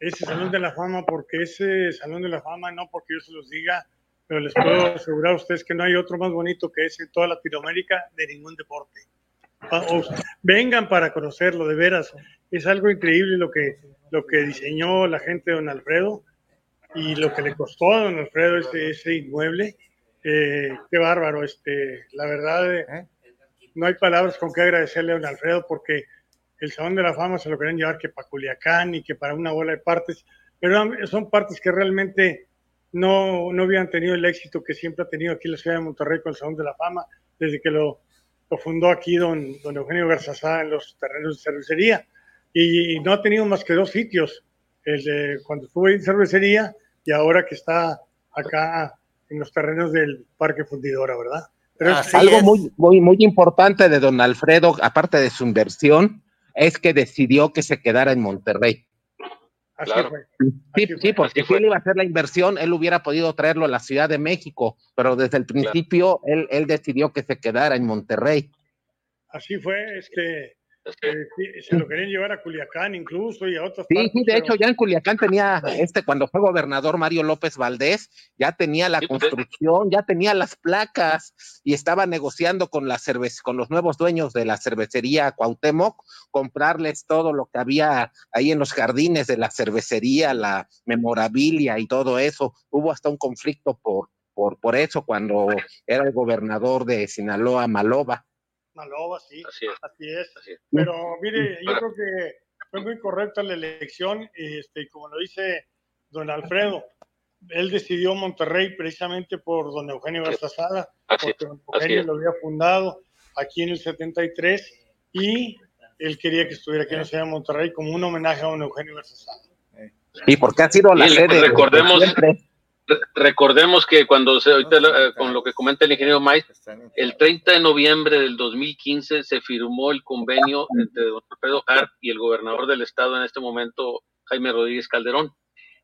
ese Salón de la Fama, porque ese Salón de la Fama, no porque yo se los diga, pero les puedo asegurar a ustedes que no hay otro más bonito que ese en toda Latinoamérica de ningún deporte. Ah, vengan para conocerlo, de veras. Es algo increíble lo que, lo que diseñó la gente de don Alfredo y lo que le costó a don Alfredo ese, ese inmueble. Eh, qué bárbaro, este, la verdad, eh, no hay palabras con que agradecerle a don Alfredo porque el Salón de la Fama se lo querían llevar que para Culiacán y que para una bola de partes, pero son partes que realmente no, no habían tenido el éxito que siempre ha tenido aquí la ciudad de Monterrey con el Salón de la Fama, desde que lo, lo fundó aquí don, don Eugenio Garzazada en los terrenos de cervecería. Y, no ha tenido más que dos sitios, el de cuando estuvo en cervecería y ahora que está acá en los terrenos del Parque Fundidora, ¿verdad? Pero algo muy, muy, muy importante de don Alfredo, aparte de su inversión, es que decidió que se quedara en Monterrey. Así fue. sí, sí, porque si él iba a hacer la inversión, él hubiera podido traerlo a la Ciudad de México, pero desde el principio él, él decidió que se quedara en Monterrey. Así fue, este, eh, se lo querían llevar a Culiacán incluso y a otros. Sí, sí, de hecho ya en Culiacán tenía, este, cuando fue gobernador Mario López Valdés, ya tenía la pues, construcción, ya tenía las placas y estaba negociando con la con los nuevos dueños de la cervecería Cuauhtémoc, comprarles todo lo que había ahí en los jardines de la cervecería, la memorabilia y todo eso. Hubo hasta un conflicto por, por, por eso cuando era el gobernador de Sinaloa, Maloba. Maloba, sí, así es. Pero mire, yo creo que fue muy correcta la elección, este, como lo dice don Alfredo, él decidió Monterrey precisamente por don Eugenio Garzazada, porque don Eugenio lo había fundado aquí en el 73 y él quería que estuviera aquí en la ciudad de Monterrey como un homenaje a don Eugenio Garzazada. Y porque ha sido la sede. Recordemos, Recordemos que cuando se, ahorita eh, con lo que comenta el ingeniero Mais, el 30 de noviembre del 2015 se firmó el convenio entre don Alfredo Hart y el gobernador del estado en este momento, Jaime Rodríguez Calderón,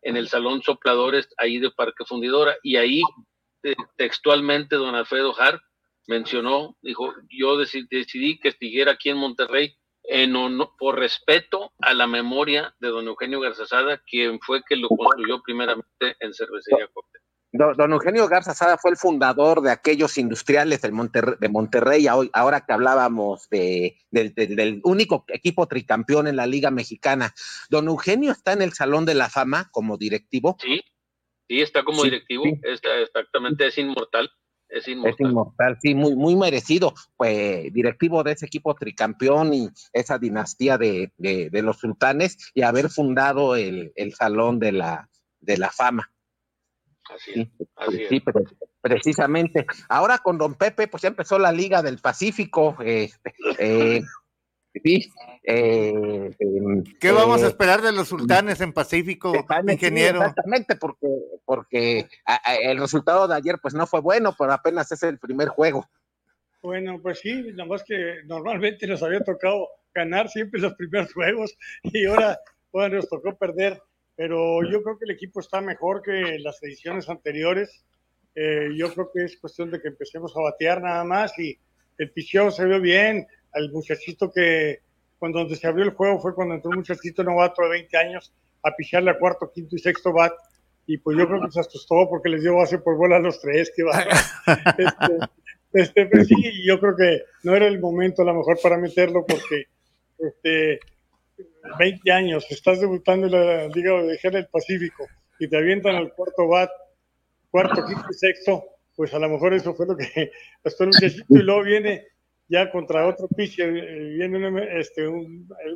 en el Salón Sopladores ahí de Parque Fundidora. Y ahí eh, textualmente don Alfredo Hart mencionó, dijo, yo decidí que siguiera aquí en Monterrey en por respeto a la memoria de don Eugenio Garzazada, quien fue que lo construyó primeramente en Cervecería Corte. Don, Eugenio Garzazada fue el fundador de aquellos industriales del de Monterrey, ahora que hablábamos de, del único equipo tricampeón en la Liga Mexicana. Don Eugenio está en el Salón de la Fama como directivo. Sí, sí, está como directivo, exactamente, es inmortal. Es inmortal. sí, muy, muy merecido. Pues directivo de ese equipo tricampeón y esa dinastía de, los sultanes y haber fundado el, Salón de la, de la Fama. Así es. Sí, pero precisamente. Ahora con Don Pepe, pues ya empezó la Liga del Pacífico. Este, eh, Sí, eh, ¿Qué vamos a eh, esperar de los sultanes en Pacífico, ingeniero? exactamente, porque, porque el resultado de ayer pues no fue bueno, pero apenas es el primer juego. Bueno, pues sí, nada más que normalmente nos había tocado ganar siempre los primeros juegos y ahora bueno, nos tocó perder, pero yo creo que el equipo está mejor que las ediciones anteriores. Eh, yo creo que es cuestión de que empecemos a batear nada más y el picheo se ve bien, al muchachito que cuando donde se abrió el juego fue cuando entró un muchachito novato de 20 años a pichearle a cuarto, quinto y sexto bat. Y pues yo creo que se asustó porque les dio base por bola a los tres. Que va. este, este pues sí, yo creo que no era el momento a lo mejor para meterlo porque este, 20 años, estás debutando en la Liga de del Pacífico y te avientan al cuarto bat, cuarto, quinto y sexto, pues a lo mejor eso fue lo que hasta el muchachito y luego viene ya contra otro pitcher, eh, viene un, este,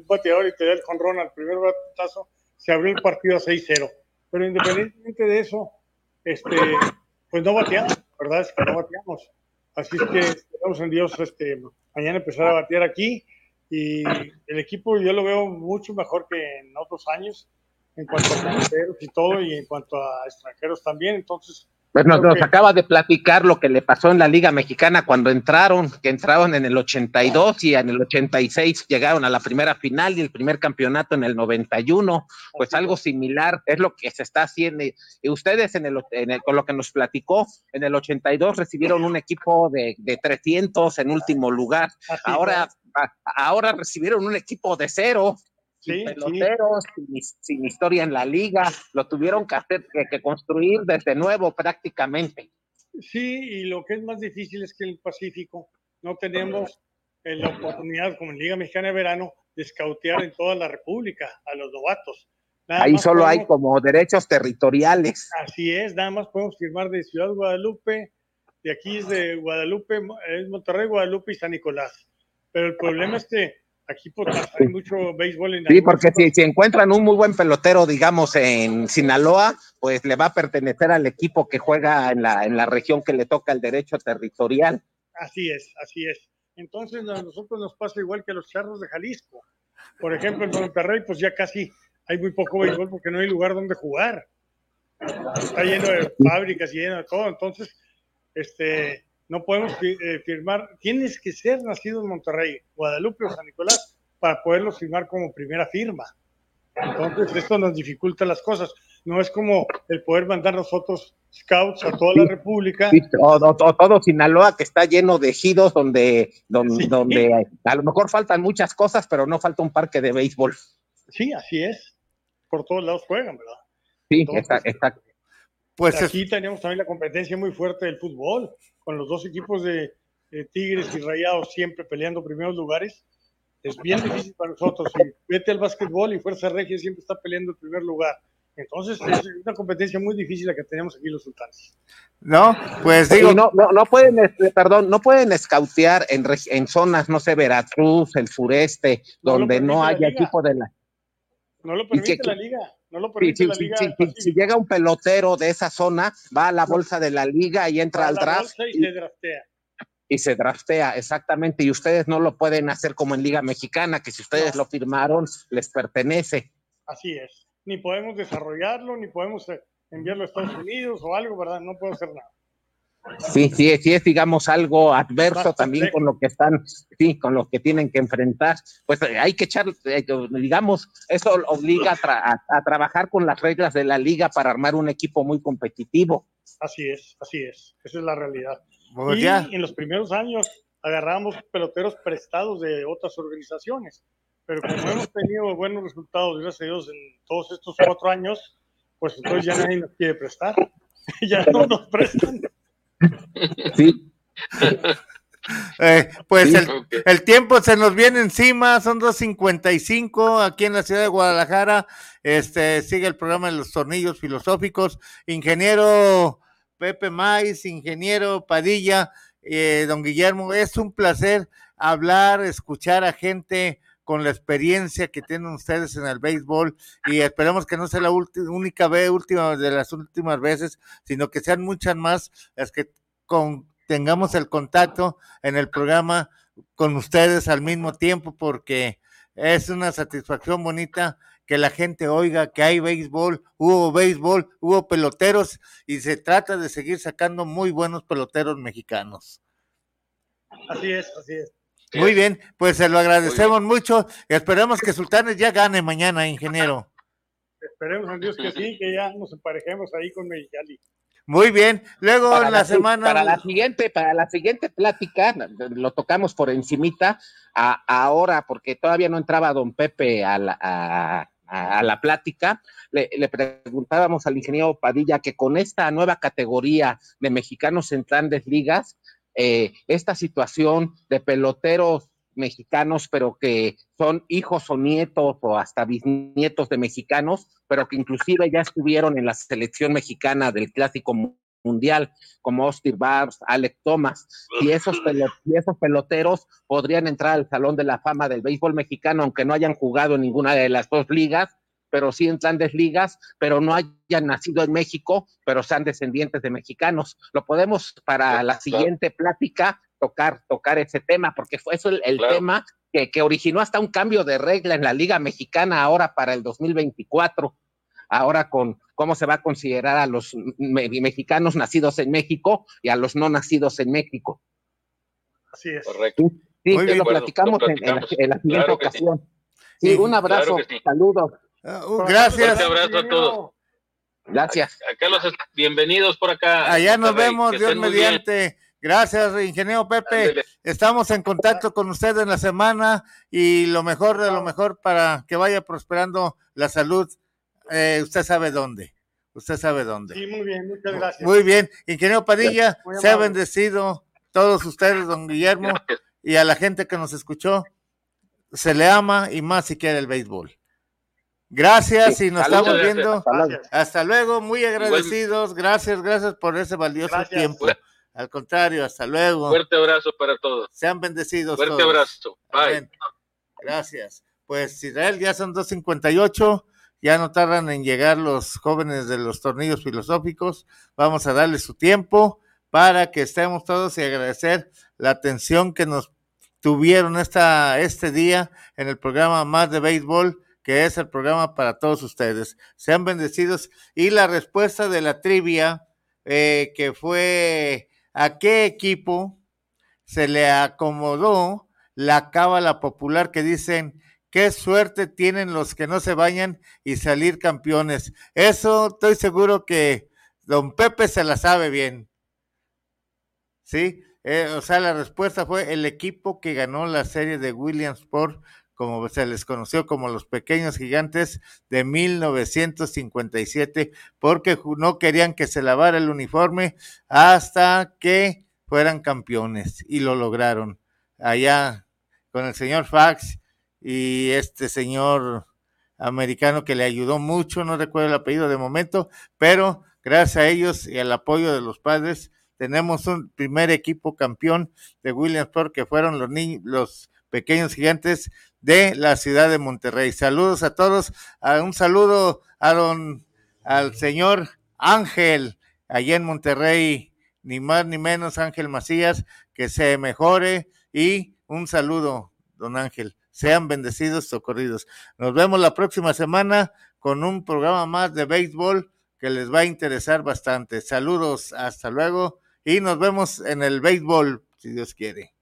bateador y te da el jonrón al primer batazo, se abrió el partido a 6-0. Pero independientemente de eso, este, pues no bateamos. verdad es que no bateamos. Así es que esperamos en Dios este, mañana empezar a batear aquí y el equipo yo lo veo mucho mejor que en otros años en cuanto a extranjeros y todo y en cuanto a extranjeros también. Entonces, pues nos, acaba de platicar lo que le pasó en la Liga Mexicana cuando entraron, que entraron en el 82 y en el 86 llegaron a la primera final y el primer campeonato en el 91. Pues algo similar es lo que se está haciendo. Y ustedes, en el, con lo que nos platicó, en el 82 recibieron un equipo de, de 300 en último lugar. Ahora, ahora recibieron un equipo de cero sin peloteros, Sin, historia en la liga, lo tuvieron que hacer, que, construir desde nuevo prácticamente. Sí, y lo que es más difícil es que en el Pacífico no tenemos eh, la oportunidad, como en Liga Mexicana de Verano, de escautear en toda la República a los novatos. Ahí solo hay como derechos territoriales. Así es, nada más podemos firmar de Ciudad Guadalupe, de aquí es de Guadalupe, es Monterrey, Guadalupe y San Nicolás. Pero el problema es que Aquí pues, hay mucho béisbol en Sí, porque si, si, encuentran un muy buen pelotero, digamos, en Sinaloa, pues le va a pertenecer al equipo que juega en la, en la región que le toca el derecho territorial. Así es, así es. Entonces a nosotros nos pasa igual que a los charros de Jalisco. Por ejemplo, en Monterrey, pues ya casi hay muy poco béisbol porque no hay lugar donde jugar. Está lleno de fábricas y lleno de todo. Entonces, este, no podemos eh, firmar, tienes que ser nacido en Monterrey, Guadalupe o San Nicolás para poderlo firmar como primera firma. Entonces, esto nos dificulta las cosas. No es como el poder mandar nosotros scouts a toda la República. o, todo Sinaloa que está lleno de ejidos donde, donde, donde, a lo mejor faltan muchas cosas, pero no falta un parque de béisbol. Sí, así es. Por todos lados juegan, ¿verdad? Sí, exacto. Pues aquí tenemos también la competencia muy fuerte del fútbol con los dos equipos de, Tigres y Rayados siempre peleando primeros lugares, es bien difícil para nosotros. Y vete al básquetbol y Fuerza Regia siempre está peleando el primer lugar. Entonces es una competencia muy difícil la que tenemos aquí los sultanes. No, pues digo. No, no, no pueden, este, perdón, no pueden escautear en, en zonas, no sé, Veracruz, el sureste, donde no, haya equipo de la. No lo permite la liga. No lo permite la liga. si llega un pelotero de esa zona, va a la bolsa de la liga y entra al draft. Y, se draftea. Y se draftea, exactamente. Y ustedes no lo pueden hacer como en Liga Mexicana, que si ustedes lo firmaron, les pertenece. Así es. Ni podemos desarrollarlo, ni podemos eh, enviarlo a Estados Unidos o algo, ¿verdad? No puedo hacer nada. Sí, sí, sí es, digamos, algo adverso también con lo que están, sí, con lo que tienen que enfrentar. Pues eh, hay que echar, eh, digamos, eso obliga a, trabajar con las reglas de la liga para armar un equipo muy competitivo. Así es, así es, esa es la realidad. Pues y en los primeros años agarramos peloteros prestados de otras organizaciones, pero como hemos tenido buenos resultados, gracias a Dios, en todos estos cuatro años, pues entonces ya nadie nos quiere prestar, ya no nos prestan. Sí. Eh, pues el, tiempo se nos viene encima, son 2.55 aquí en la ciudad de Guadalajara. Este sigue el programa de los tornillos filosóficos. Ingeniero Pepe Maiz, ingeniero Padilla, eh, don Guillermo, es un placer hablar, escuchar a gente con la experiencia que tienen ustedes en el béisbol y esperemos que no sea la única vez, última de las últimas veces, sino que sean muchas más las que con, tengamos el contacto en el programa con ustedes al mismo tiempo porque es una satisfacción bonita que la gente oiga que hay béisbol, hubo béisbol, hubo peloteros y se trata de seguir sacando muy buenos peloteros mexicanos. Así es, así es. Muy bien, pues se lo agradecemos mucho y esperemos que Sultanes ya gane mañana, ingeniero. Esperemos en Dios que sí, que ya nos emparejemos ahí con Mexicali. Muy bien, luego en la, semana. Para la siguiente, para la siguiente plática, lo tocamos por encimita, a, ahora, porque todavía no entraba don Pepe a la, a, la plática, le, le, preguntábamos al ingeniero Padilla que con esta nueva categoría de mexicanos en grandes ligas, eh, esta situación de peloteros mexicanos, pero que son hijos o nietos o hasta bisnietos de mexicanos, pero que inclusive ya estuvieron en la selección mexicana del Clásico Mundial, como Austin Bars, Alec Thomas, y esos, y esos peloteros podrían entrar al Salón de la Fama del Béisbol Mexicano, aunque no hayan jugado en ninguna de las dos ligas, pero sí en grandes ligas, pero no hayan nacido en México, pero sean descendientes de mexicanos. Lo podemos para la siguiente plática tocar, tocar ese tema, porque fue eso el, tema que, que, originó hasta un cambio de regla en la Liga Mexicana ahora para el 2024, ahora con cómo se va a considerar a los mexicanos nacidos en México y a los no nacidos en México. Así es. Correcto. Sí, lo, platicamos En, la, siguiente ocasión. Sí, un abrazo, saludos. Ah, uh, gracias. Un abrazo a todos. Gracias. Acá los bienvenidos por acá. Allá nos vemos, Dios mediante. Gracias, ingeniero Pepe. Estamos en contacto con usted en la semana y lo mejor de lo mejor para que vaya prosperando la salud. Eh, usted sabe dónde. Usted sabe dónde. Sí, muy bien, muchas gracias. Muy bien. Ingeniero Padilla, se ha bendecido todos ustedes, don Guillermo, y a la gente que nos escuchó. Se le ama y más si quiere el béisbol. Gracias y nos estamos viendo. Hasta luego, muy agradecidos. Gracias, gracias por ese valioso tiempo. Al contrario, hasta luego. Fuerte abrazo para todos. Sean bendecidos. Fuerte abrazo. Bye. Gracias. Pues Israel, ya son 2.58. Ya no tardan en llegar los jóvenes de los tornillos filosóficos. Vamos a darles su tiempo para que estemos todos y agradecer la atención que nos tuvieron esta, este día en el programa Más de Béisbol, que es el programa para todos ustedes. Sean bendecidos. Y la respuesta de la trivia, eh, que fue a qué equipo se le acomodó la cábala popular que dicen qué suerte tienen los que no se bañan y salir campeones. Eso estoy seguro que don Pepe se la sabe bien. ¿Sí? Eh, o sea, la respuesta fue el equipo que ganó la serie de Williamsport como se les conoció como los pequeños gigantes de 1957, porque no querían que se lavara el uniforme hasta que fueran campeones y lo lograron. Allá con el señor Fax y este señor americano que le ayudó mucho, no recuerdo el apellido de momento, pero gracias a ellos y al apoyo de los padres tenemos un primer equipo campeón de Williamsport que fueron los niños, los pequeños gigantes de la ciudad de Monterrey. Saludos a todos, un saludo a don, al señor Ángel, allá en Monterrey, ni más ni menos Ángel Macías, que se mejore y un saludo, don Ángel. Sean bendecidos, socorridos. Nos vemos la próxima semana con un programa más de béisbol que les va a interesar bastante. Saludos, hasta luego y nos vemos en el béisbol, si Dios quiere.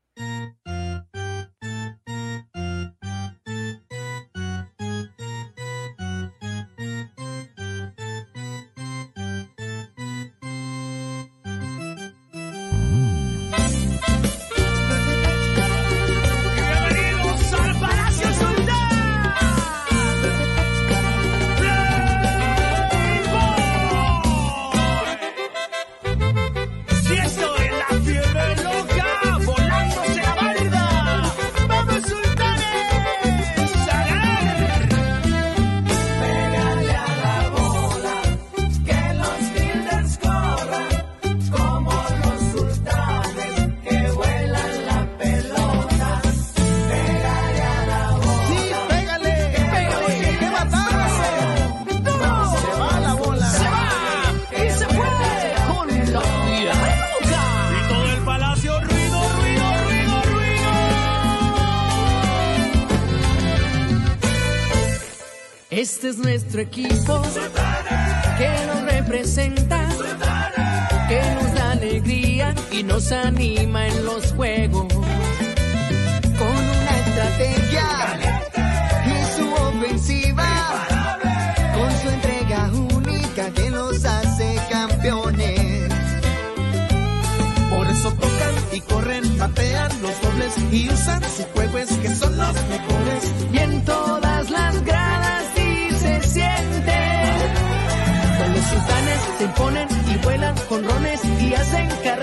Este es nuestro equipo que nos representa, que nos da alegría y nos anima en los juegos. Con una estrategia y su ofensiva, con su entrega única que nos hace campeones. Por eso tocan y corren, batean los dobles y usan su se imponen y vuelan con rones y hacen caer.